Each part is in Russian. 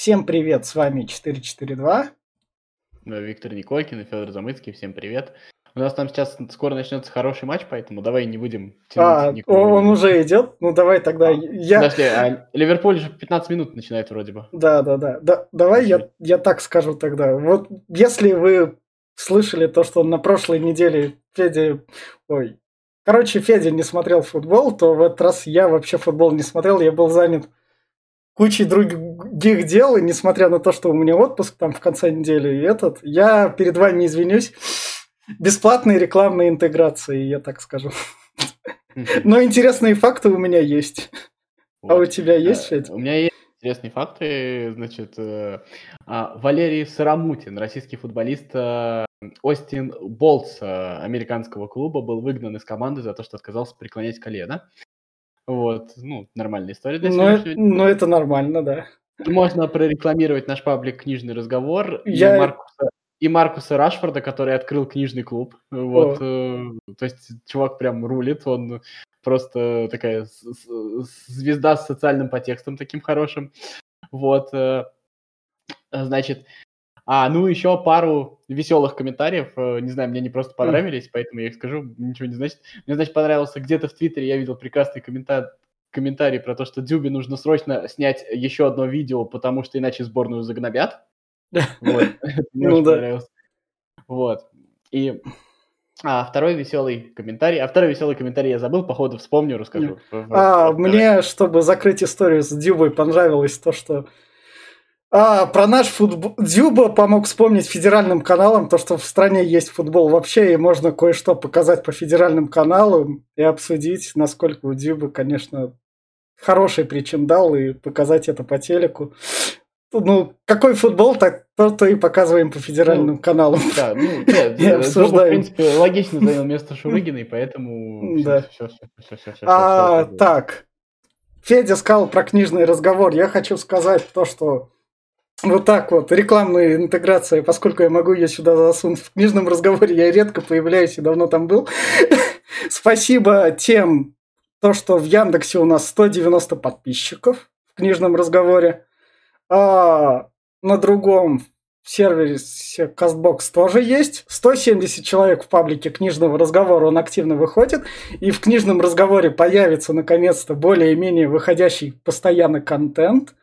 Всем привет, с вами 442. Виктор Николькин и Федор Замыцкий, всем привет. У нас там сейчас скоро начнется хороший матч, поэтому давай не будем тянуть. А, он уже идет? Ну давай тогда а, я... Подожди, а Ливерпуль уже 15 минут начинает вроде бы. Да, да, да. да давай я, я так скажу тогда. Вот если вы слышали то, что на прошлой неделе Федя... Ой, Короче, Федя не смотрел футбол, то в этот раз я вообще футбол не смотрел, я был занят кучей других дел, и несмотря на то, что у меня отпуск там в конце недели и этот, я перед вами извинюсь. Бесплатные рекламные интеграции, я так скажу. Но интересные факты у меня есть. А у тебя есть, Федя? У меня есть интересные факты. Значит, э, а, Валерий Сарамутин, российский футболист, э, Остин Болтс э, американского клуба был выгнан из команды за то, что отказался преклонять колено. Вот, ну, нормальная история для но, но это нормально, да. Можно прорекламировать наш паблик «Книжный разговор» Я... и, Маркуса, и Маркуса Рашфорда, который открыл книжный клуб. Вот, э, то есть чувак прям рулит, он просто такая звезда с социальным подтекстом таким хорошим. Вот, э, значит, а, ну, еще пару веселых комментариев. Э, не знаю, мне не просто понравились, поэтому я их скажу, ничего не значит. Мне, значит, понравился где-то в Твиттере, я видел прекрасный комментарий, комментарий про то, что Дюбе нужно срочно снять еще одно видео, потому что иначе сборную загнобят. Вот, мне очень ну понравилось. Вот. И а второй веселый комментарий. А второй веселый комментарий я забыл, походу вспомню, расскажу. А, мне, чтобы закрыть историю с Дюбой, понравилось то, что а, про наш футбол. Дзюба помог вспомнить федеральным каналам то, что в стране есть футбол вообще, и можно кое-что показать по федеральным каналам и обсудить, насколько у Дзюбы, конечно, хороший причиндал, и показать это по телеку. Ну, какой футбол, так то, то и показываем по федеральным ну, каналам. Да, ну, нет, и обсуждаем. в принципе, логично занял место Шурыгина, и поэтому... Да. Все, все, все, все, все, а, так, Федя сказал про книжный разговор. Я хочу сказать то, что вот так вот, рекламная интеграция, поскольку я могу ее сюда засунуть в книжном разговоре, я редко появляюсь и давно там был. Спасибо тем, то, что в Яндексе у нас 190 подписчиков в книжном разговоре. А на другом сервисе CastBox тоже есть. 170 человек в паблике книжного разговора, он активно выходит. И в книжном разговоре появится наконец-то более-менее выходящий постоянно контент –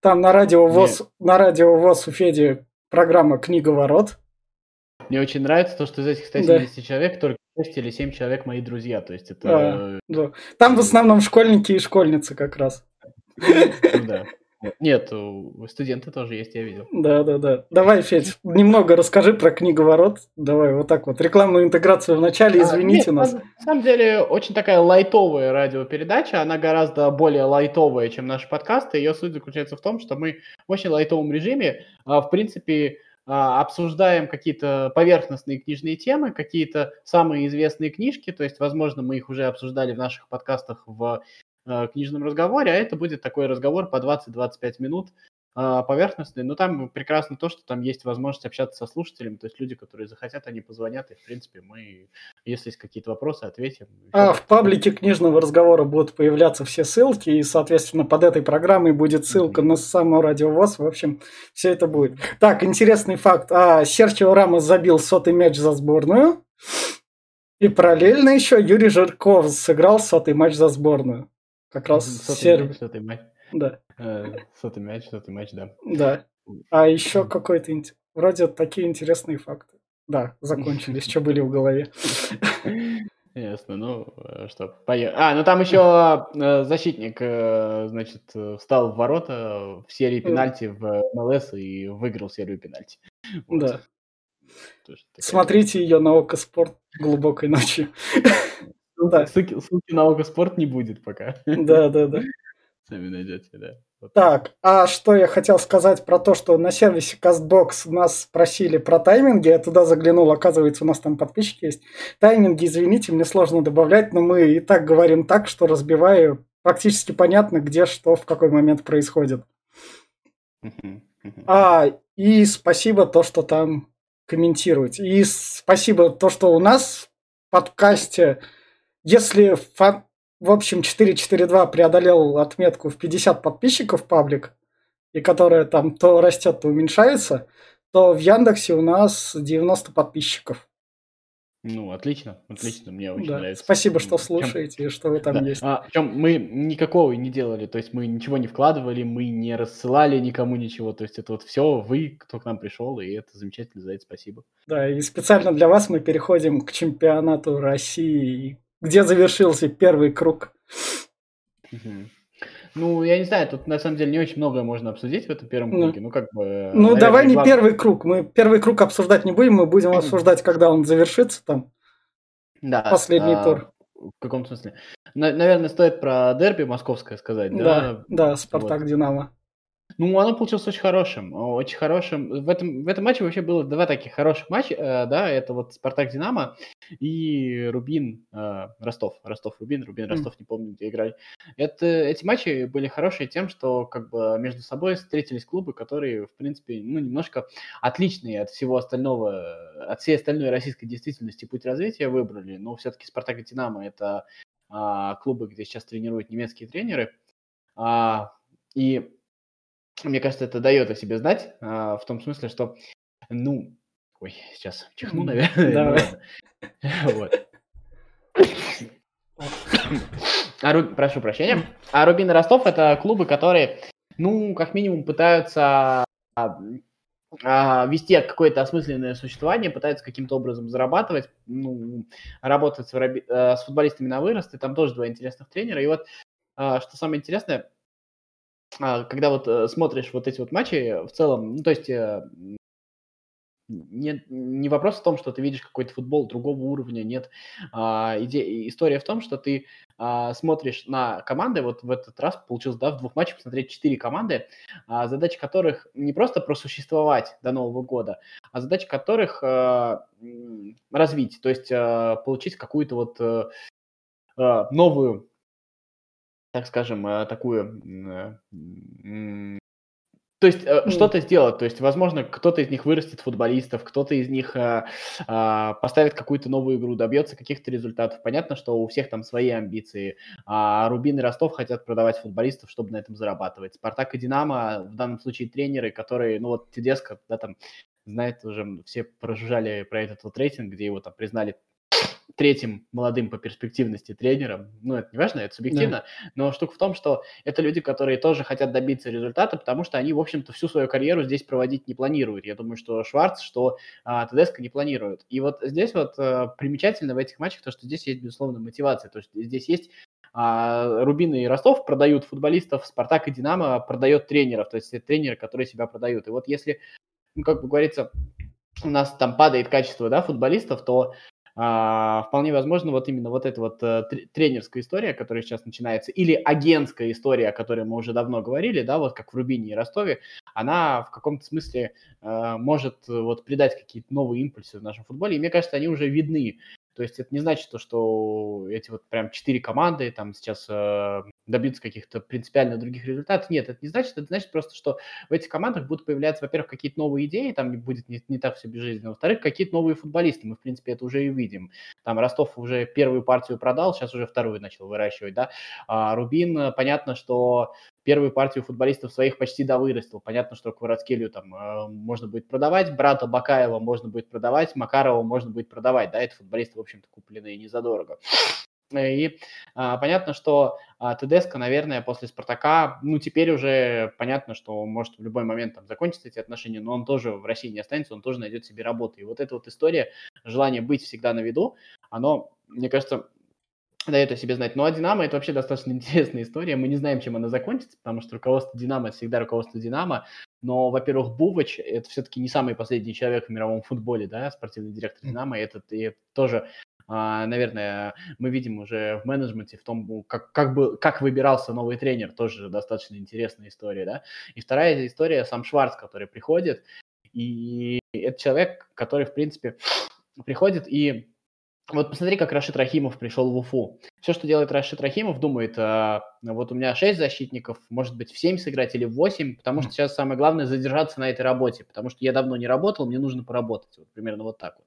там на радио ВОЗ, Нет. на радио ВОЗ у Феди программа «Книга ворот». Мне очень нравится то, что из этих 170 да. человек только 6 или 7 человек мои друзья. То есть это... Да, да. Там в основном школьники и школьницы как раз. Ну да. Нет, студенты тоже есть, я видел. Да, да, да. Давай, Федь, немного расскажи про книговорот. Давай вот так вот. Рекламную интеграцию в начале, извините а, нет, нас. На, на самом деле, очень такая лайтовая радиопередача. Она гораздо более лайтовая, чем наши подкасты. Ее суть заключается в том, что мы в очень лайтовом режиме, а, в принципе, а, обсуждаем какие-то поверхностные книжные темы, какие-то самые известные книжки, то есть, возможно, мы их уже обсуждали в наших подкастах в Э, книжном разговоре, а это будет такой разговор по 20-25 минут э, поверхностный, но там прекрасно то, что там есть возможность общаться со слушателями, то есть люди, которые захотят, они позвонят, и, в принципе, мы, если есть какие-то вопросы, ответим. А в паблике книжного разговора будут появляться все ссылки, и, соответственно, под этой программой будет ссылка mm-hmm. на само радио ВОЗ, в общем, все это будет. Так, интересный факт. А, Серчио Рамос забил сотый мяч за сборную, и параллельно еще Юрий Жирков сыграл сотый матч за сборную. Как раз сотый сервер. Мяч, сотый мяч. Да. Э, сотый мяч, сотый мяч, да. Да. А еще какой-то... Вроде такие интересные факты. Да, закончились, что были в голове. Ясно, ну э, что, поехали. А, ну там еще э, защитник, значит, встал в ворота в серии пенальти в МЛС и выиграл серию пенальти. Вот. Да. Смотрите ее на Око Спорт глубокой ночью. Ну да. Ссылки, ссылки на Огоспорт не будет пока. Да, да, да. Сами найдете, да. Вот. Так, а что я хотел сказать про то, что на сервисе CastBox нас спросили про тайминги, я туда заглянул, оказывается, у нас там подписчики есть. Тайминги, извините, мне сложно добавлять, но мы и так говорим так, что разбиваю, практически понятно, где что в какой момент происходит. А, и спасибо то, что там комментируете. И спасибо то, что у нас в подкасте если фан... в общем 442 преодолел отметку в 50 подписчиков паблик, и которая там то растет, то уменьшается, то в Яндексе у нас 90 подписчиков. Ну, отлично, отлично, мне очень Да. нравится. Спасибо, что Чем- слушаете и что вы там Да. есть. А, причем мы никакого не делали, то есть мы ничего не вкладывали, мы не рассылали никому ничего, то есть это вот все вы, кто к нам пришел, и это замечательно, за это спасибо. Да, и специально для вас мы переходим к чемпионату России, где завершился первый круг. Ну, я не знаю, тут на самом деле не очень многое можно обсудить в этом первом Ну. круге, ну как бы... Ну, наверное, давай не главное- первый круг. Мы первый круг обсуждать не будем, мы будем обсуждать, когда он завершится там. Да, Последний а, тур. В каком смысле? На- наверное, стоит про дерби московское сказать, да? Да, да, Спартак Динамо. Ну, оно получилось очень хорошим, очень хорошим. В этом, в этом матче вообще было два таких хороших матча, э, да, это вот Спартак-Динамо и Рубин э, Ростов. Ростов-Рубин, Рубин-Ростов, не помню, где играли. Это, эти матчи были хорошие тем, что как бы между собой встретились клубы, которые, в принципе, ну, немножко отличные от всего остального, от всей остальной российской действительности путь развития выбрали. Но все-таки Спартак и Динамо это а, клубы, где сейчас тренируют немецкие тренеры. А, и мне кажется, это дает о себе знать, а, в том смысле, что, ну, ой, сейчас чихну, наверное. ну давай. Вот. А Ру- Прошу прощения. А Рубин и Ростов это клубы, которые, ну, как минимум пытаются а, а, вести какое-то осмысленное существование, пытаются каким-то образом зарабатывать, ну, работать с, воробе- э, с футболистами на вырост, и там тоже два интересных тренера. И вот, а, что самое интересное, когда вот э, смотришь вот эти вот матчи, в целом, ну, то есть э, не, не вопрос в том, что ты видишь какой-то футбол другого уровня, нет. А, иде- история в том, что ты а, смотришь на команды, вот в этот раз получилось, да, в двух матчах посмотреть четыре команды, а, задача которых не просто просуществовать до Нового года, а задача которых э, м, развить, то есть э, получить какую-то вот э, э, новую, так скажем, э, такую, э, то есть э, М. что-то сделать, то есть, возможно, кто-то из них вырастет футболистов, кто-то из них э, а, поставит какую-то новую игру, добьется каких-то результатов. Понятно, что у всех там свои амбиции. А Рубин и Ростов хотят продавать футболистов, чтобы на этом зарабатывать. Спартак и Динамо, в данном случае тренеры, которые, ну вот Тедеско, да, там, знает уже, все прожужжали про этот вот рейтинг, где его там признали третьим молодым по перспективности тренером. Ну, это не важно, это субъективно. Но штука в том, что это люди, которые тоже хотят добиться результата, потому что они, в общем-то, всю свою карьеру здесь проводить не планируют. Я думаю, что Шварц, что а, Тедеско не планируют. И вот здесь вот а, примечательно в этих матчах то, что здесь есть, безусловно, мотивация. То есть здесь есть а, Рубин и Ростов продают футболистов, Спартак и Динамо продает тренеров, то есть это тренеры, которые себя продают. И вот если, ну, как бы говорится, у нас там падает качество да, футболистов, то а, вполне возможно, вот именно вот эта вот а, тренерская история, которая сейчас начинается, или агентская история, о которой мы уже давно говорили, да, вот как в Рубине и Ростове, она в каком-то смысле а, может вот придать какие-то новые импульсы в нашем футболе, и мне кажется, они уже видны. То есть это не значит то, что эти вот прям четыре команды там сейчас э, добьются каких-то принципиально других результатов. Нет, это не значит. Это значит просто, что в этих командах будут появляться, во-первых, какие-то новые идеи, там будет не, не так все безжизненно. Во-вторых, какие-то новые футболисты. Мы, в принципе, это уже и видим. Там Ростов уже первую партию продал, сейчас уже вторую начал выращивать, да. А Рубин, понятно, что первую партию футболистов своих почти довырастил. Понятно, что Кварацкелью там э, можно будет продавать, брата Бакаева можно будет продавать, Макарова можно будет продавать, да, это футболисты, в общем-то, купленные не задорого. И а, понятно, что а, Тедеско, наверное, после Спартака, ну, теперь уже понятно, что может в любой момент там закончиться эти отношения, но он тоже в России не останется, он тоже найдет себе работу. И вот эта вот история, желание быть всегда на виду, оно, мне кажется, дает о себе знать. Ну, а Динамо это вообще достаточно интересная история. Мы не знаем, чем она закончится, потому что руководство Динамо всегда руководство Динамо. Но, во-первых, Бувач это все-таки не самый последний человек в мировом футболе, да, спортивный директор Динамо. Это и тоже наверное, мы видим уже в менеджменте, в том, как, как, бы, как выбирался новый тренер, тоже достаточно интересная история, да. И вторая история, сам Шварц, который приходит, и это человек, который, в принципе, приходит и вот посмотри, как Рашид Рахимов пришел в Уфу. Все, что делает Рашид Рахимов, думает, а, вот у меня 6 защитников, может быть, в 7 сыграть или в 8, потому что сейчас самое главное задержаться на этой работе, потому что я давно не работал, мне нужно поработать. Вот примерно вот так вот.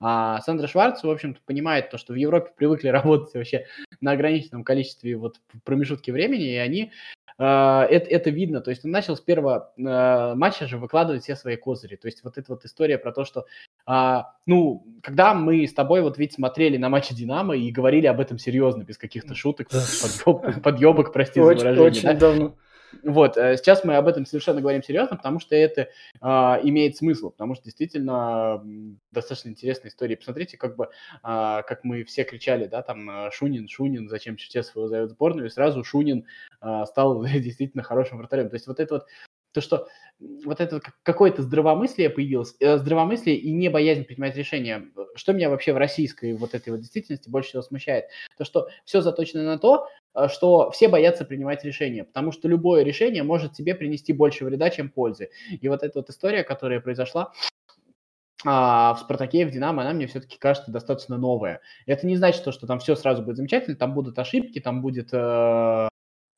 А Сандра Шварц, в общем-то, понимает то, что в Европе привыкли работать вообще на ограниченном количестве вот промежутки времени, и они это, это видно. То есть он начал с первого матча же выкладывать все свои козыри. То есть вот эта вот история про то, что, ну, когда мы с тобой вот ведь смотрели на матче Динамо и говорили об этом серьезно, без каких-то шуток, подъебок, подъебок прости за выражение. Очень давно. Вот, э, сейчас мы об этом совершенно говорим серьезно, потому что это а, имеет смысл, потому что действительно достаточно интересная история. Посмотрите, как бы, а, как мы все кричали, да, там, э, Шунин, Шунин, зачем Черчесов зовет сборную, и сразу Шунин а, стал действительно хорошим вратарем. То есть вот это вот то, что вот это какое-то здравомыслие появилось, э, здравомыслие и не боязнь принимать решения. Что меня вообще в российской вот этой вот действительности больше всего смущает? То, что все заточено на то, э, что все боятся принимать решения, потому что любое решение может тебе принести больше вреда, чем пользы. И вот эта вот история, которая произошла, а в «Спартаке» и в «Динамо» она мне все-таки кажется достаточно новая. Это не значит, что, что там все сразу будет замечательно, там будут ошибки, там будет э,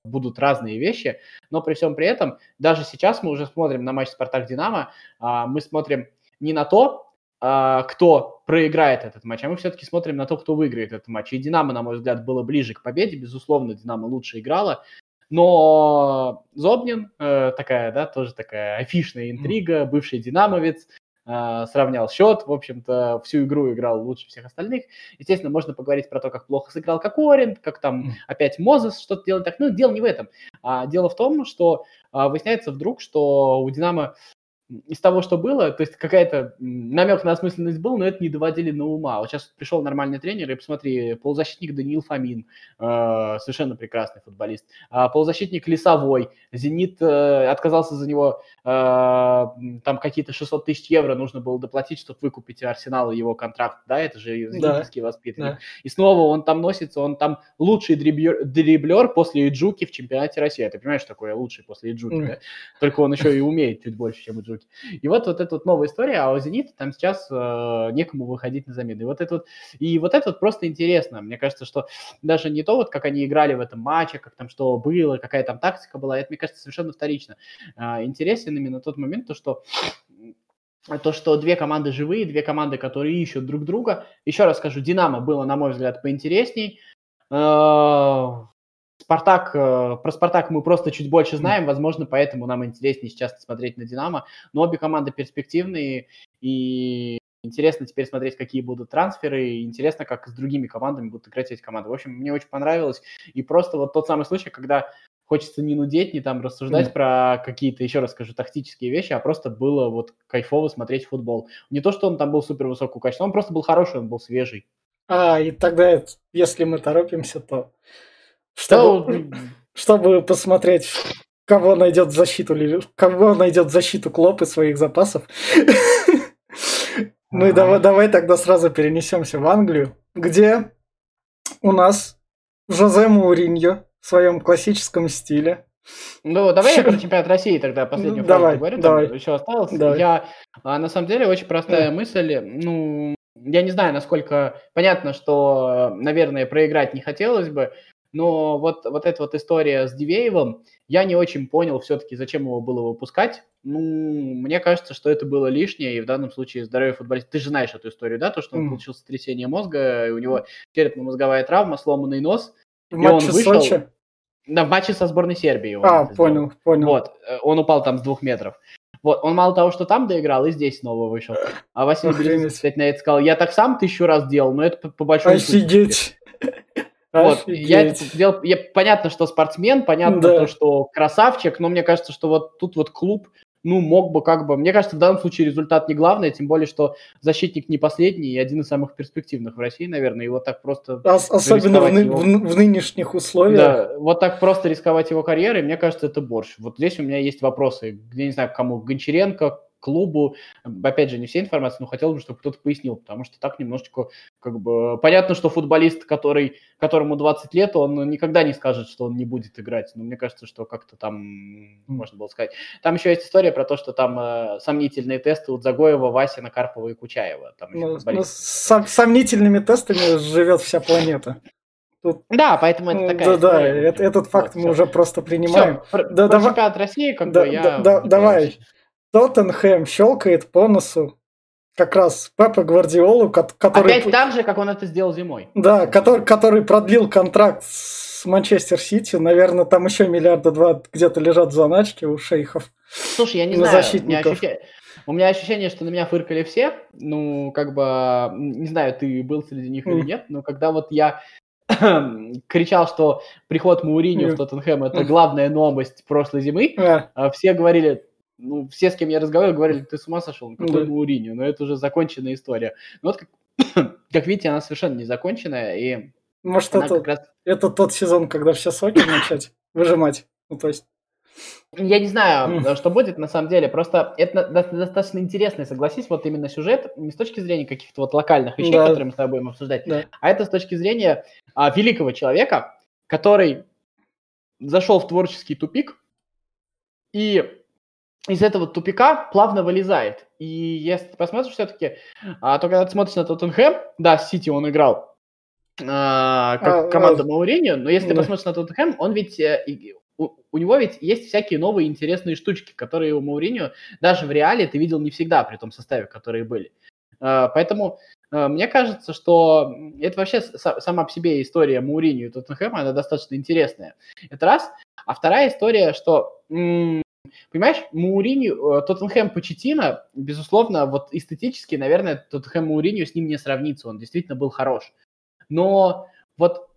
будут разные вещи, но при всем при этом, даже сейчас мы уже смотрим на матч «Спартак-Динамо», а, мы смотрим не на то, а, кто проиграет этот матч, а мы все-таки смотрим на то, кто выиграет этот матч. И «Динамо», на мой взгляд, было ближе к победе, безусловно, «Динамо» лучше играла, но Зобнин, э, такая, да, тоже такая афишная интрига, бывший динамовец, сравнял счет, в общем-то, всю игру играл лучше всех остальных. Естественно, можно поговорить про то, как плохо сыграл Кокорин, как там опять Мозес что-то делает так. Ну, дело не в этом. А дело в том, что а, выясняется вдруг, что у Динамо из того, что было, то есть какая-то намек на осмысленность был, но это не доводили на ума. Вот сейчас пришел нормальный тренер, и посмотри, полузащитник Даниил Фомин, э, совершенно прекрасный футболист, а полузащитник Лесовой, Зенит э, отказался за него, э, там какие-то 600 тысяч евро нужно было доплатить, чтобы выкупить Арсенал его контракт, да, это же зенитовский да. воспитанник. Да. И снова он там носится, он там лучший дриблер, дриблер после Иджуки в чемпионате России. Ты понимаешь, что такое лучший после Иджуки, mm. да? Только он еще и умеет чуть больше, чем Иджуки. И вот, вот эта вот новая история, а у «Зенита» там сейчас э, некому выходить на замену. И вот это вот, и вот это вот просто интересно. Мне кажется, что даже не то, вот как они играли в этом матче, как там что было, какая там тактика была, это, мне кажется, совершенно вторично. Э, интересен именно тот момент, то, что то, что две команды живые, две команды, которые ищут друг друга. Еще раз скажу, Динамо было, на мой взгляд, поинтересней. Э, Спартак, э, про Спартак мы просто чуть больше знаем, возможно, поэтому нам интереснее сейчас смотреть на Динамо, но обе команды перспективные, и интересно теперь смотреть, какие будут трансферы, и интересно, как с другими командами будут играть эти команды. В общем, мне очень понравилось, и просто вот тот самый случай, когда хочется не нудеть, не там рассуждать mm. про какие-то, еще раз скажу, тактические вещи, а просто было вот кайфово смотреть футбол. Не то, что он там был супер высокого качества, он просто был хороший, он был свежий. А, и тогда, если мы торопимся, то чтобы, чтобы посмотреть, кого найдет защиту, кого найдет защиту Клоп из своих запасов. Ну и давай, давай тогда сразу перенесемся в Англию, где у нас Жозе Мауриньо в своем классическом стиле. Ну, давай я про чемпионат России тогда последнюю давай, говорю, давай. там еще осталось. Давай. Я, а, на самом деле, очень простая mm. мысль. Ну, я не знаю, насколько... Понятно, что, наверное, проиграть не хотелось бы, но вот, вот эта вот история с Дивеевым, я не очень понял все-таки, зачем его было выпускать. Ну, мне кажется, что это было лишнее, и в данном случае здоровье футболиста. Ты же знаешь эту историю, да, то, что он mm. получил сотрясение мозга, и у него черепно-мозговая травма, сломанный нос. В и он вышел... Сочи? Да, в матче со сборной Сербии. А, понял, сделал. понял. Вот, э, он упал там с двух метров. Вот, он мало того, что там доиграл, и здесь снова вышел. А Василий Березин, кстати, на это сказал, я так сам тысячу раз делал, но это по, по большому Офигеть! Вот, я это делал, я, понятно, что спортсмен, понятно да. то, что красавчик, но мне кажется, что вот тут вот клуб, ну, мог бы как бы... Мне кажется, в данном случае результат не главный, тем более, что защитник не последний и один из самых перспективных в России, наверное, и вот так просто... Ос- особенно в, его... в, в нынешних условиях. Да, вот так просто рисковать его карьерой, мне кажется, это борщ. Вот здесь у меня есть вопросы, я не знаю, кому, Гончаренко, клубу. Опять же, не вся информация, но хотелось бы, чтобы кто-то пояснил, потому что так немножечко как бы... Понятно, что футболист, который, которому 20 лет, он никогда не скажет, что он не будет играть. Но мне кажется, что как-то там можно было сказать. Там еще есть история про то, что там э, сомнительные тесты у Загоева, Васина, Карпова и Кучаева. Там ну, ну, с сомнительными тестами живет вся планета. Тут... Да, поэтому это такая. Да, да, этот факт вот, мы все. уже просто принимаем. Все, да, про давай, чемпионат России, как да, бы я. Да, давай. Тоттенхэм щелкает по носу как раз Пепа Гвардиолу, который... Опять так же, как он это сделал зимой. Да, который, который продлил контракт с Манчестер Сити. Наверное, там еще миллиарда два где-то лежат в заначке у шейхов. Слушай, я не знаю, защитников. У меня, ощущение, у меня ощущение, что на меня фыркали все. Ну, как бы, не знаю, ты был среди них или нет, но когда вот я кричал, что приход Мауриньо в Тоттенхэм – это главная новость прошлой зимы, а все говорили, ну, все, с кем я разговаривал, говорили, ты с ума сошел, ну, какой да. Мауриньо, но это уже законченная история. Но вот, как, как видите, она совершенно не законченная, и Может, это, раз... это тот сезон, когда все соки начать выжимать? Ну, то есть... Я не знаю, что будет на самом деле. Просто это достаточно интересно, согласись, вот именно сюжет не с точки зрения каких-то вот локальных вещей, да. которые мы с тобой будем обсуждать, да. а это с точки зрения а, великого человека, который зашел в творческий тупик и из этого тупика плавно вылезает. И если ты посмотришь все-таки, а, то когда ты смотришь на Тоттенхэм, да, Сити он играл а, как а, команда а, Мауриньо, но если да. ты посмотришь на Тоттенхэм, он ведь э, у, у него ведь есть всякие новые интересные штучки, которые у Мауриньо даже в реале ты видел не всегда при том составе, которые были. А, поэтому а, мне кажется, что это вообще сама по себе история Мауриньо и Тоттенхэма, она достаточно интересная. Это раз. А вторая история, что Понимаешь, Мауриньо, э, Тоттенхэм Почетина, безусловно, вот эстетически, наверное, Тоттенхэм Мауриньо с ним не сравнится, он действительно был хорош. Но вот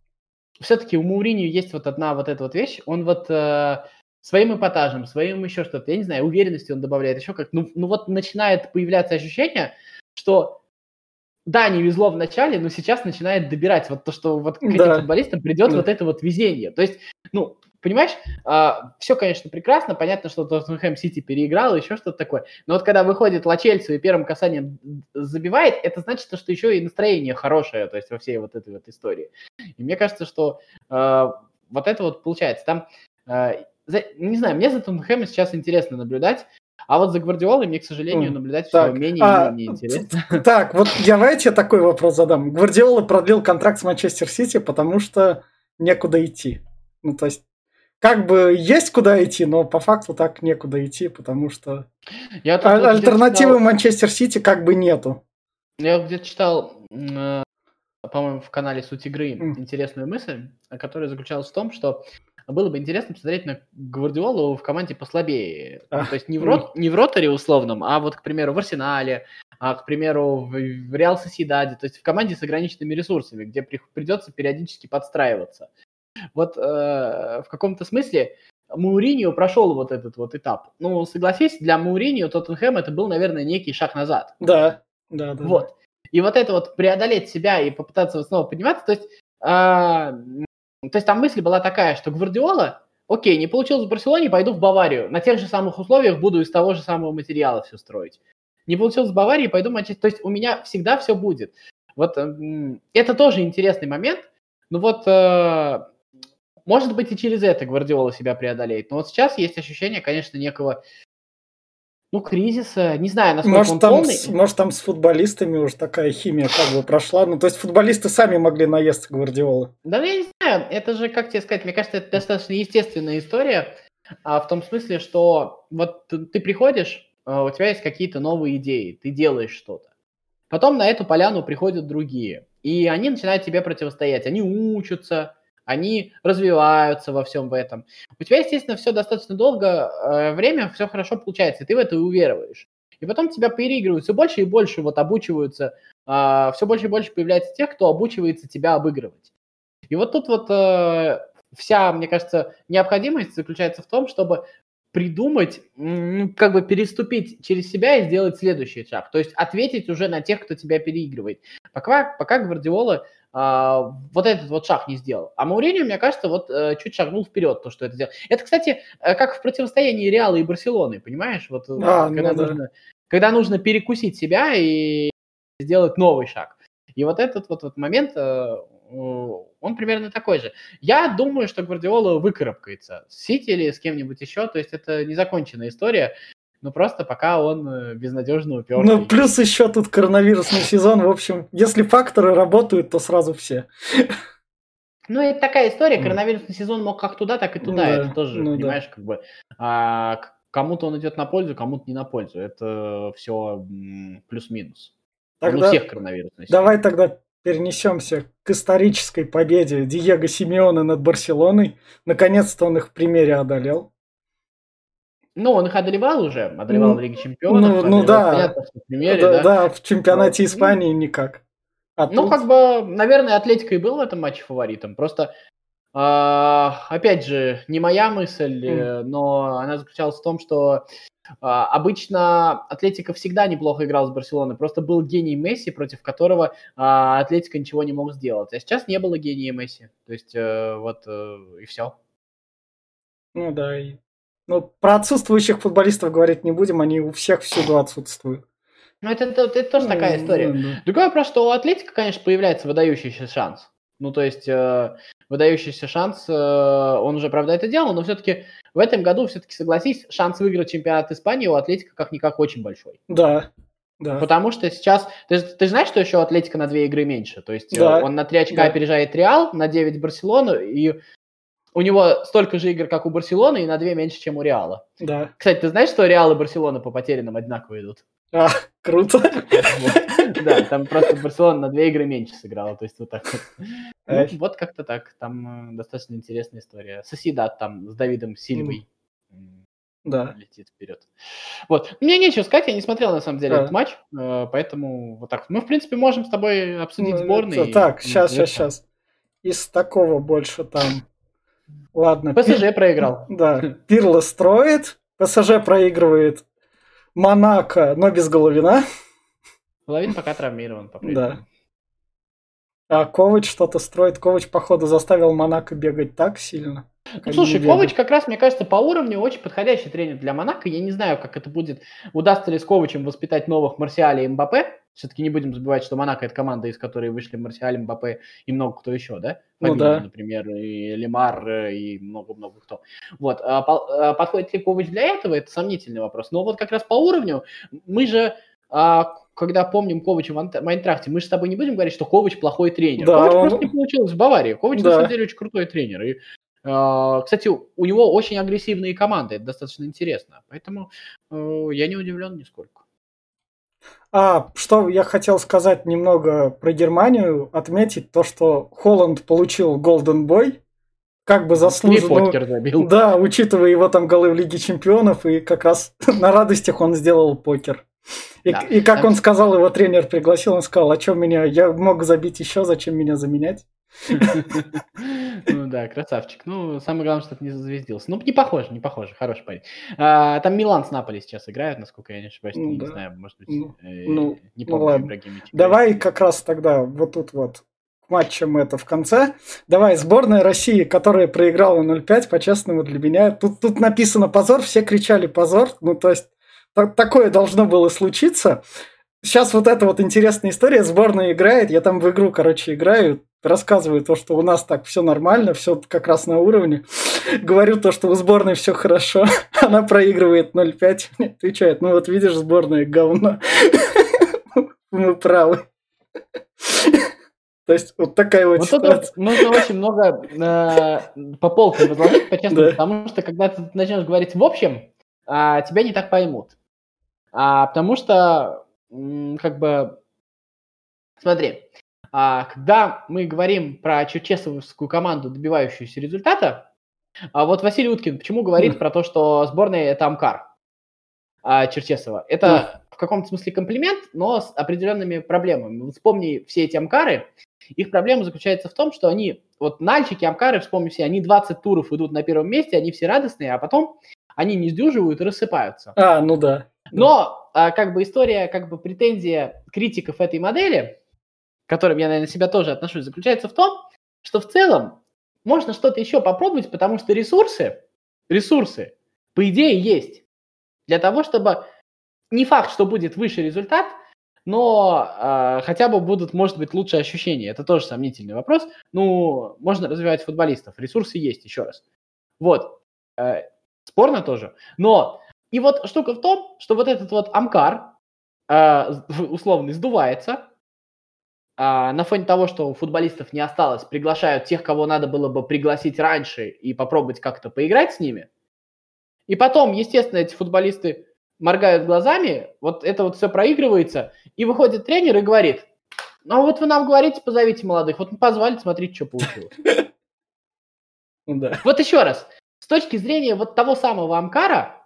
все-таки у Мауриньо есть вот одна вот эта вот вещь, он вот э, своим эпатажем, своим еще что-то, я не знаю, уверенностью он добавляет, еще как, ну, ну вот начинает появляться ощущение, что да, не везло в начале, но сейчас начинает добирать вот то, что вот к этим да. футболистам придет да. вот это вот везение. То есть, ну, понимаешь, а, все, конечно, прекрасно, понятно, что Тоттенхэм Сити переиграл, еще что-то такое, но вот когда выходит Лачельцу и первым касанием забивает, это значит, что еще и настроение хорошее, то есть во всей вот этой вот истории. И мне кажется, что а, вот это вот получается. Там, а, за, не знаю, мне за Тоттенхэмом сейчас интересно наблюдать, а вот за Гвардиолой мне, к сожалению, наблюдать так, все менее а, и менее интересно. Так, вот давайте я такой вопрос задам. Гвардиола продлил контракт с Манчестер Сити, потому что некуда идти. Ну, то есть, как бы есть куда идти, но по факту так некуда идти, потому что я а- альтернативы читал... Манчестер Сити как бы нету. Я где-то читал, э, по-моему, в канале Суть игры mm. интересную мысль, которая заключалась в том, что было бы интересно посмотреть на Гвардиолу в команде послабее. А, то есть не в, рот, не в роторе условном, а вот, к примеру, в Арсенале, а, к примеру, в, в Реал Соседаде, то есть в команде с ограниченными ресурсами, где при, придется периодически подстраиваться. Вот э, в каком-то смысле Мауриньо прошел вот этот вот этап. Ну, согласись, для Мауриньо Тоттенхэм это был, наверное, некий шаг назад. Да, да, да. Вот. И вот это вот преодолеть себя и попытаться снова подниматься, то есть э, то есть там мысль была такая, что Гвардиола, окей, не получилось в Барселоне, пойду в Баварию. На тех же самых условиях буду из того же самого материала все строить. Не получилось в Баварии, пойду Манчестер. То есть у меня всегда все будет. Вот это тоже интересный момент. Ну вот, э, может быть, и через это Гвардиола себя преодолеет. Но вот сейчас есть ощущение, конечно, некого ну, кризиса, не знаю, насколько может, он там полный. С, может, там с футболистами уже такая химия как бы прошла. Ну, то есть футболисты сами могли наесться Гвардиолы. Да, я не знаю, это же, как тебе сказать, мне кажется, это достаточно естественная история, а, в том смысле, что вот ты, ты приходишь, а, у тебя есть какие-то новые идеи, ты делаешь что-то. Потом на эту поляну приходят другие, и они начинают тебе противостоять, они учатся, они развиваются во всем в этом. У тебя, естественно, все достаточно долго э, время, все хорошо получается, и ты в это увероваешь. И потом тебя переигрывают, все больше и больше вот обучиваются, э, все больше и больше появляется тех, кто обучивается тебя обыгрывать. И вот тут вот э, вся, мне кажется, необходимость заключается в том, чтобы придумать, как бы переступить через себя и сделать следующий шаг. То есть ответить уже на тех, кто тебя переигрывает. Пока, пока Гвардиола а, вот этот вот шаг не сделал. А Мауриньо, мне кажется, вот э, чуть шагнул вперед, то, что это сделал. Это, кстати, э, как в противостоянии Реала и Барселоны, понимаешь? Вот э, а, когда, ну, нужно, да. когда нужно перекусить себя и сделать новый шаг. И вот этот вот, вот момент, он примерно такой же. Я думаю, что Гвардиола выкарабкается с Сити или с кем-нибудь еще, то есть это незаконченная история. Ну, просто пока он э, безнадежно упертый. Ну, плюс еще тут коронавирусный сезон. В общем, если факторы работают, то сразу все. Ну, это такая история. Коронавирусный сезон мог как туда, так и туда. Ну, это тоже, ну, понимаешь, да. как бы... А, кому-то он идет на пользу, кому-то не на пользу. Это все плюс-минус. Тогда... Он у всех коронавирусный сезон. Давай тогда перенесемся к исторической победе Диего Симеона над Барселоной. Наконец-то он их в примере одолел. Ну, он их одолевал уже, одолевал ну, в Лиге Чемпионов. Ну, ну да. Понятно, в примере, да, да. Да, в чемпионате вот. Испании никак. А ну, тут... как бы, наверное, Атлетика и был в этом матче фаворитом. Просто, э, опять же, не моя мысль, mm. но она заключалась в том, что обычно Атлетика всегда неплохо играл с Барселоной. Просто был гений Месси, против которого э, Атлетика ничего не мог сделать. А сейчас не было гения Месси. То есть, э, вот, э, и все. Ну да, и ну, про отсутствующих футболистов говорить не будем, они у всех всюду отсутствуют. Ну, это, это, это тоже такая история. Mm-hmm. Другой вопрос, что у Атлетика, конечно, появляется выдающийся шанс. Ну, то есть, э, выдающийся шанс, э, он уже, правда, это делал, но все-таки в этом году, все-таки, согласись, шанс выиграть чемпионат Испании у Атлетика как-никак очень большой. Да, да. Потому что сейчас... Ты, ты знаешь, что еще у Атлетика на две игры меньше? То есть, да. он на три очка да. опережает Реал, на 9 Барселону, и у него столько же игр, как у Барселоны, и на две меньше, чем у Реала. Да. Кстати, ты знаешь, что Реал и Барселона по потерянным одинаково идут? А, круто. Да, там просто Барселона на две игры меньше сыграла, то есть вот так вот. Ну, вот как-то так, там э, достаточно интересная история. Соседат там с Давидом Сильвой да. летит вперед. Вот. Мне нечего сказать, я не смотрел на самом деле да. этот матч, э, поэтому вот так. Мы, в принципе, можем с тобой обсудить ну, сборные. Так, сейчас, сейчас, сейчас. Из такого больше там Ладно. ПСЖ Пир... проиграл. Да. Пирло строит, ПСЖ проигрывает Монако, но без Головина. Головин пока травмирован. Да. А Ковач что-то строит. Ковач, походу, заставил Монако бегать так сильно. Ну, слушай, Ковач как раз, мне кажется, по уровню очень подходящий тренер для Монако. Я не знаю, как это будет, удастся ли с Ковачем воспитать новых Марсиаля и Мбаппе. Все-таки не будем забывать, что Монако – это команда, из которой вышли Марсиаль, Мбаппе и много кто еще, да? Фабинho, ну да. например, и Лемар, и много-много кто. Вот. А, а подходит ли Ковач для этого? Это сомнительный вопрос. Но вот как раз по уровню мы же а, когда помним Ковача в Майнтрахте, мы же с тобой не будем говорить, что Ковач плохой тренер. Да, Ковач он... просто не получилось в Баварии. Ковач, да. на самом деле, очень крутой тренер. И кстати, у него очень агрессивные команды, это достаточно интересно. Поэтому э, я не удивлен нисколько. А, что я хотел сказать немного про Германию, отметить то, что Холланд получил Golden Boy, как бы заслуженно. Забил. Да, учитывая его там голы в Лиге Чемпионов, и как раз на радостях он сделал покер. И, да. и как он сказал, его тренер пригласил, он сказал, а что меня, я мог забить еще, зачем меня заменять? Ну да, красавчик. Ну, самое главное, что не зазвездился. Ну, не похоже, не похоже. Хороший парень. А, там Милан с Наполи сейчас играют, насколько я не ошибаюсь. Ну, не да. знаю, может быть, ну, э, ну, не помню. Ну, ладно. Давай как раз тогда вот тут вот к матчам это в конце. Давай, сборная России, которая проиграла 0-5, по-честному для меня. Тут, тут написано позор, все кричали позор. Ну, то есть, так, такое должно было случиться. Сейчас вот эта вот интересная история. Сборная играет, я там в игру, короче, играю рассказываю то, что у нас так все нормально, все как раз на уровне. Говорю то, что у сборной все хорошо. Она проигрывает 0-5. Мне отвечает, ну вот видишь, сборная говно. Мы правы. То есть вот такая вот, вот ситуация. нужно очень много э, по полкам разложить, по-честному, да. потому что когда ты начнешь говорить в общем, э, тебя не так поймут. А, потому что, как бы, смотри, а, когда мы говорим про черчесовскую команду, добивающуюся результата, а вот Василий Уткин почему говорит mm. про то, что сборная это Амкар а, Черчесова? Это mm. в каком-то смысле комплимент, но с определенными проблемами. Вспомни все эти Амкары. Их проблема заключается в том, что они, вот Нальчики, Амкары, вспомни все, они 20 туров идут на первом месте, они все радостные, а потом они не сдюживают и рассыпаются. А, ну да. Но как бы история, как бы претензия критиков этой модели – к которым я, наверное, себя тоже отношусь, заключается в том, что в целом можно что-то еще попробовать, потому что ресурсы, ресурсы, по идее, есть. Для того, чтобы не факт, что будет выше результат, но э, хотя бы будут, может быть, лучшие ощущения. Это тоже сомнительный вопрос. Ну, можно развивать футболистов. Ресурсы есть, еще раз. Вот. Э, спорно тоже. Но и вот штука в том, что вот этот вот Амкар э, условный сдувается, а, на фоне того, что у футболистов не осталось, приглашают тех, кого надо было бы пригласить раньше и попробовать как-то поиграть с ними. И потом, естественно, эти футболисты моргают глазами, вот это вот все проигрывается, и выходит тренер и говорит, Ну, вот вы нам говорите, позовите молодых. Вот мы позвали, смотрите, что получилось. Вот еще раз. С точки зрения вот того самого Амкара,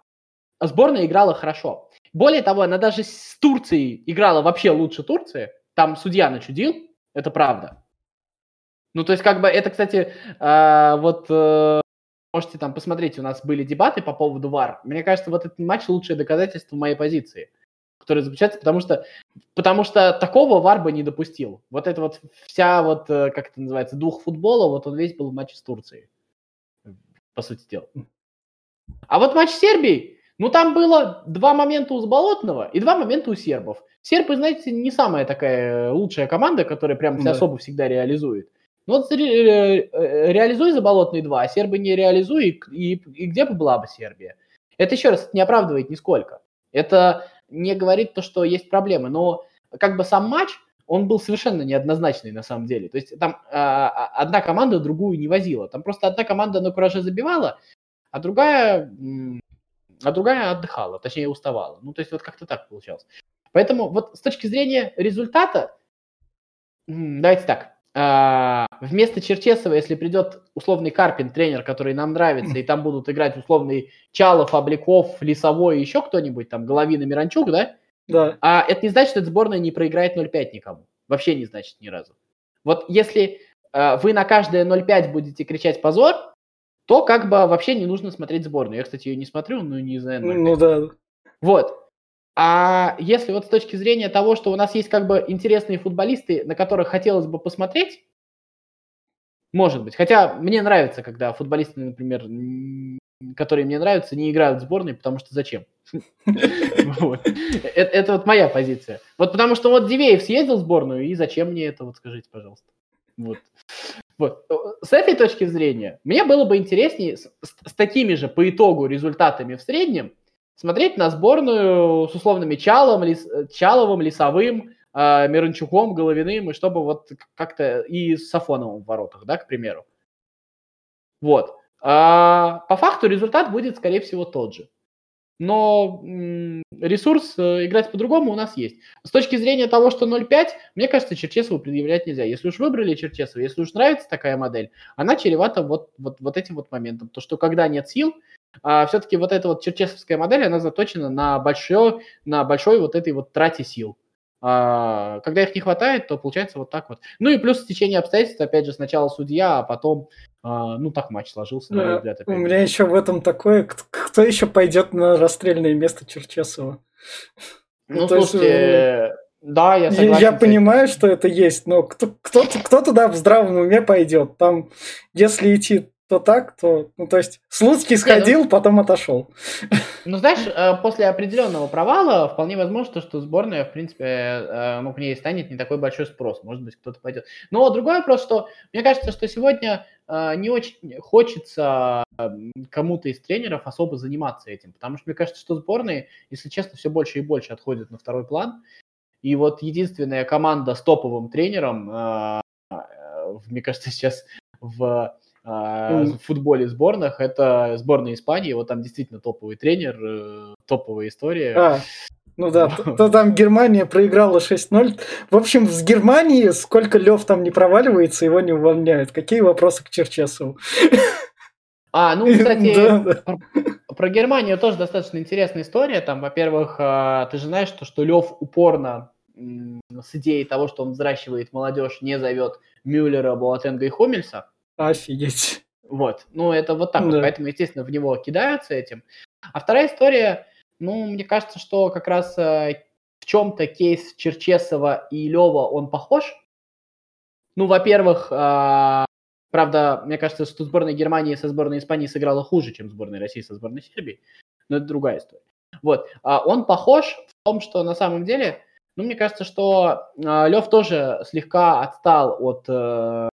сборная играла хорошо. Более того, она даже с Турцией играла вообще лучше Турции. Там судья начудил, это правда. Ну, то есть, как бы, это, кстати, э, вот э, можете там посмотреть, у нас были дебаты по поводу ВАР. Мне кажется, вот этот матч лучшее доказательство моей позиции, которое заключается, потому что, потому что такого ВАР бы не допустил. Вот это вот вся вот, э, как это называется, дух футбола, вот он весь был в матче с Турцией, по сути дела. А вот матч с Сербией, ну там было два момента у Заболотного и два момента у сербов. Сербы, знаете, не самая такая лучшая команда, которая прям да. особо всегда реализует. Ну вот ре, э, реализуй заболотные два, а сербы не реализуй, и, и, и где бы была бы Сербия? Это еще раз не оправдывает нисколько. Это не говорит то, что есть проблемы, но как бы сам матч, он был совершенно неоднозначный на самом деле. То есть там а, а одна команда другую не возила. Там просто одна команда на кураже забивала, а другая, а другая отдыхала, точнее уставала. Ну, то есть вот как-то так получалось. Поэтому вот с точки зрения результата, давайте так, а, вместо Черчесова, если придет условный Карпин, тренер, который нам нравится, и там будут играть условный Чалов, Обликов, Лисовой, еще кто-нибудь, там, Головин и Миранчук, да? Да. А это не значит, что эта сборная не проиграет 0-5 никому. Вообще не значит ни разу. Вот если э, вы на каждое 0-5 будете кричать позор, то как бы вообще не нужно смотреть сборную. Я, кстати, ее не смотрю, но не знаю. Ну да. Вот. А если вот с точки зрения того, что у нас есть как бы интересные футболисты, на которых хотелось бы посмотреть, может быть. Хотя мне нравится, когда футболисты, например, которые мне нравятся, не играют в сборной, потому что зачем? Это вот моя позиция. Вот потому что вот Дивеев съездил в сборную, и зачем мне это, вот скажите, пожалуйста. Вот. Вот. С этой точки зрения, мне было бы интереснее с, с такими же по итогу результатами в среднем смотреть на сборную с условными Чалом, Лис, Чаловым, Лисовым, э, Миранчуком, Головиным, и чтобы вот как-то и с Сафоновым в воротах, да, к примеру. Вот. А по факту результат будет, скорее всего, тот же. Но ресурс э, играть по-другому у нас есть. С точки зрения того, что 0.5, мне кажется, Черчесову предъявлять нельзя. Если уж выбрали Черчесова, если уж нравится такая модель, она чревата вот, вот, вот этим вот моментом. То, что когда нет сил, а все-таки вот эта вот черчесовская модель, она заточена на большой, на большой вот этой вот трате сил. А, когда их не хватает, то получается вот так вот. Ну и плюс течение обстоятельств, опять же, сначала судья, а потом, а, ну так матч сложился, на мой взгляд. У меня еще в этом такое, кто еще пойдет на расстрельное место Черчесова? Ну, ну слушайте, есть, да, я согласен. Я понимаю, что это есть, но кто, кто, кто туда в здравом уме пойдет? Там, если идти то так, то... Ну, то есть, Слуцкий сходил, ну, потом отошел. Ну, знаешь, э, после определенного провала вполне возможно, что сборная, в принципе, э, ну, к ней станет не такой большой спрос. Может быть, кто-то пойдет. Но другой вопрос, что мне кажется, что сегодня э, не очень хочется кому-то из тренеров особо заниматься этим. Потому что мне кажется, что сборные, если честно, все больше и больше отходят на второй план. И вот единственная команда с топовым тренером, мне кажется, сейчас в а, в футболе сборных. Это сборная Испании, вот там действительно топовый тренер, э, топовая история. А, ну да, то, то там Германия проиграла 6-0. В общем, с Германии сколько Лев там не проваливается, его не увольняют. Какие вопросы к Черчесову? А, ну, кстати, да, да. Про, про Германию тоже достаточно интересная история. Там, во-первых, а, ты же знаешь, что, что Лев упорно с идеей того, что он взращивает молодежь, не зовет Мюллера, Буатенга и Хомельса. Офигеть. Вот, ну это вот так да. вот, поэтому, естественно, в него кидаются этим. А вторая история, ну, мне кажется, что как раз э, в чем-то кейс Черчесова и Лева, он похож. Ну, во-первых, э, правда, мне кажется, что сборная Германии со сборной Испании сыграла хуже, чем сборная России со сборной Сербии, но это другая история. Вот, а он похож в том, что на самом деле, ну, мне кажется, что э, Лев тоже слегка отстал от э,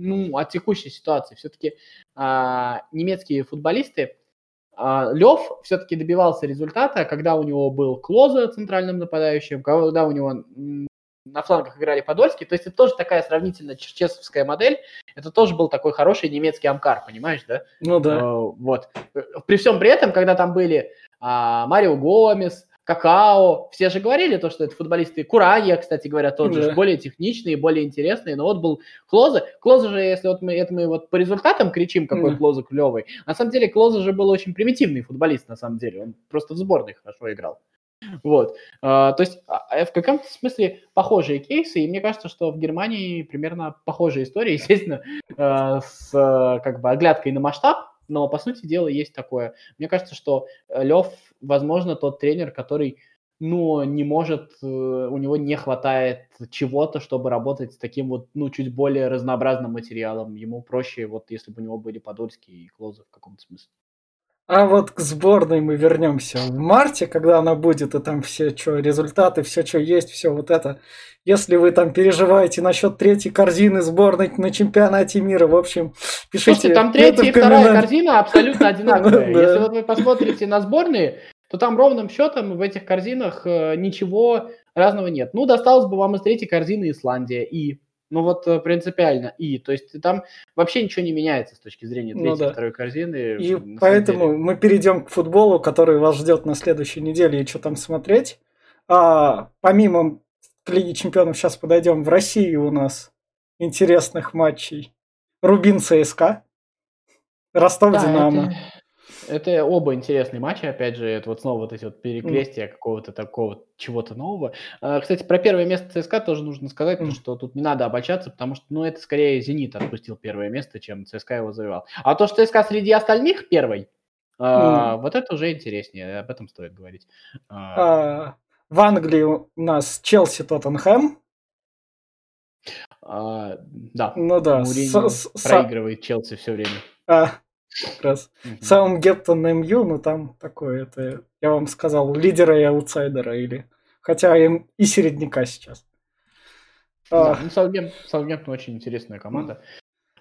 ну, о текущей ситуации. Все-таки а, немецкие футболисты, а, Лев все-таки добивался результата, когда у него был Клоза центральным нападающим, когда у него на флангах играли Подольский, то есть это тоже такая сравнительно черчесовская модель, это тоже был такой хороший немецкий амкар, понимаешь, да? Ну да. Uh, вот. При всем при этом, когда там были uh, Марио Гомес, Какао, все же говорили то, что это футболисты. Куранья, кстати говоря, тот да. же, более техничные, более интересные. Но вот был Клоза. Клоза же, если вот мы, это мы вот по результатам кричим, какой да. Клоза клевый. На самом деле Клоза же был очень примитивный футболист, на самом деле. Он просто в сборной хорошо играл. Вот. А, то есть а, э, в каком-то смысле похожие кейсы, и мне кажется, что в Германии примерно похожая история, естественно, а, с как бы оглядкой на масштаб, но по сути дела есть такое. Мне кажется, что э, Лев, возможно, тот тренер, который ну, не может, э, у него не хватает чего-то, чтобы работать с таким вот, ну, чуть более разнообразным материалом. Ему проще, вот, если бы у него были Подольские и Клозы в каком-то смысле. А вот к сборной мы вернемся в марте, когда она будет, и там все что, результаты, все, что есть, все вот это. Если вы там переживаете насчет третьей корзины сборной на чемпионате мира, в общем, пишите. Слушайте, там третья и вторая корзина абсолютно одинаковые. Если вот вы посмотрите на сборные, то там ровным счетом в этих корзинах э, ничего разного нет. Ну, досталось бы вам из третьей корзины Исландия и ну вот э, принципиально. И, то есть там вообще ничего не меняется с точки зрения ну третьей, ну, да. второй корзины. И поэтому мы перейдем к футболу, который вас ждет на следующей неделе, и что там смотреть. А, помимо Лиги Чемпионов сейчас подойдем. В России у нас интересных матчей. Рубин ЦСКА. Ростов да, Динамо. Это... Это оба интересные матчи, опять же, это вот снова вот эти вот перекрестия mm. какого-то такого чего-то нового. А, кстати, про первое место ЦСКА тоже нужно сказать, mm. что тут не надо обольщаться, потому что, ну, это скорее «Зенит» отпустил первое место, чем ЦСКА его завоевал. А то, что ЦСКА среди остальных первый, mm. а, вот это уже интереснее, об этом стоит говорить. А, а в Англии у нас Челси Тоттенхэм. А, да. Ну да. С, проигрывает Челси все время. А, как раз. Саутгемптон МЮ, ну там такое, это, я вам сказал, лидера и аутсайдера, или хотя им и середняка сейчас. Да, а... ну, Саутгемптон очень интересная команда.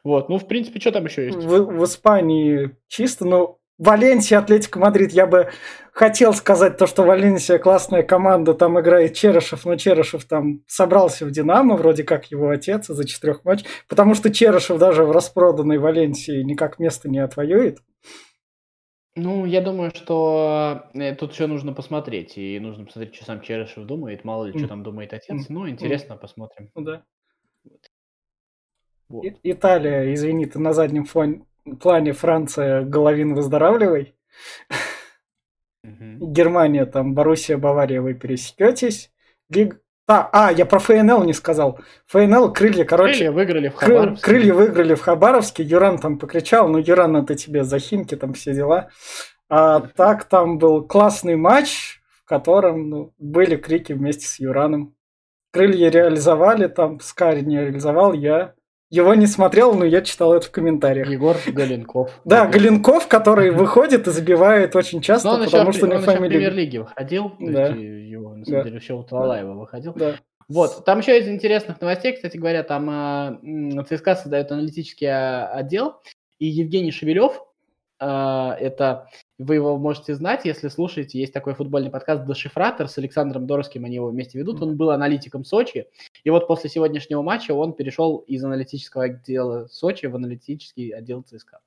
Вот, ну, в принципе, что там еще есть? В, в Испании чисто, но Валенсия, Атлетика Мадрид, я бы хотел сказать то, что Валенсия классная команда, там играет Черышев, но Черышев там собрался в Динамо, вроде как его отец за четырех матчей, потому что Черышев даже в распроданной Валенсии никак места не отвоюет. Ну, я думаю, что э, тут еще нужно посмотреть, и нужно посмотреть, что сам Черышев думает, мало ли, что там думает отец. Ну, интересно, посмотрим. Ну да. Вот. Италия, извини, ты на заднем фоне плане Франция, Головин, выздоравливай. Угу. Германия, там, Боруссия, Бавария, вы пересекетесь. Лиг... А, а, я про ФНЛ не сказал. ФНЛ, крылья, короче... Крылья выиграли в Хабаровске. Крылья выиграли в Хабаровске. Юран там покричал, ну, Юран, это тебе за химки, там все дела. А так там был классный матч, в котором ну, были крики вместе с Юраном. Крылья реализовали, там Скари не реализовал, я его не смотрел, но я читал это в комментариях. Егор Галенков. Да, Галенков, который выходит и забивает очень часто, потому что у него фамилия... премьер-лиге выходил, да. его, на самом деле, еще у Талалаева выходил. Да. Вот, там еще из интересных новостей, кстати говоря, там э, ЦСКА создает аналитический а, отдел, и Евгений Шевелев, это вы его можете знать, если слушаете. Есть такой футбольный подкаст «Дешифратор» с Александром Дорским, они его вместе ведут. Он был аналитиком Сочи. И вот после сегодняшнего матча он перешел из аналитического отдела Сочи в аналитический отдел ЦСКА.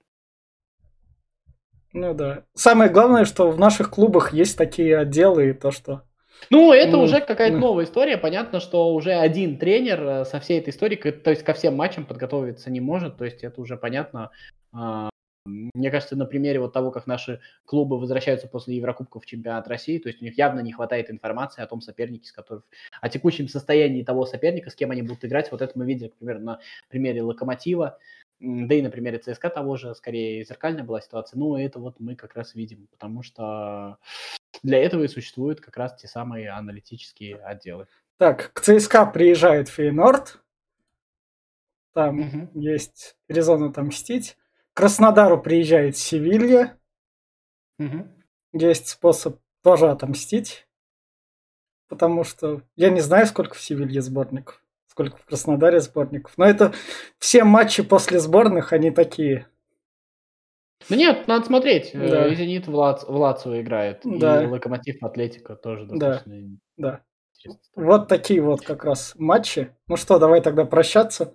Ну да. Самое главное, что в наших клубах есть такие отделы, и то, что ну, это ну, уже какая-то ну. новая история. Понятно, что уже один тренер э, со всей этой историей, то есть ко всем матчам подготовиться не может. То есть это уже понятно. Мне кажется, на примере вот того, как наши клубы возвращаются после Еврокубков в чемпионат России, то есть у них явно не хватает информации о том сопернике, с которым, о текущем состоянии того соперника, с кем они будут играть. Вот это мы видели, например, на примере Локомотива, да и на примере ЦСКА того же, скорее, зеркальная была ситуация. Ну, это вот мы как раз видим, потому что для этого и существуют как раз те самые аналитические отделы. Так, к ЦСКА приезжает Фейнорд, там угу. есть резон отомстить. Краснодару приезжает Севилья. Угу. Есть способ тоже отомстить. Потому что я не знаю, сколько в Севилье сборников, сколько в Краснодаре сборников. Но это все матчи после сборных, они такие. Ну нет, надо смотреть. Э, да. Зенит в, Лац... в Лацию играет. Да. И Локомотив Атлетика тоже достаточно. Да. да. Вот такие вот как раз матчи. Ну что, давай тогда прощаться.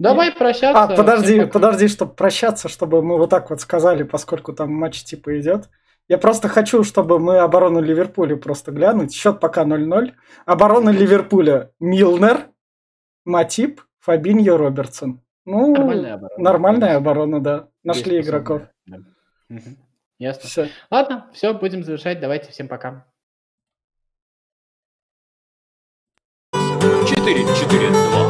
Давай прощаться. А, подожди, подожди, чтобы прощаться, чтобы мы вот так вот сказали, поскольку там матч типа идет. Я просто хочу, чтобы мы оборону Ливерпуля просто глянуть. Счет пока 0-0. Оборона Ливерпуля Милнер, Матип, Фабиньо, Робертсон. Ну, нормальная оборона. Нормальная оборона, да. Нашли Есть игроков. Да. Угу. Ясно. Все. Ладно, все, будем завершать. Давайте, всем пока. 4-4-2.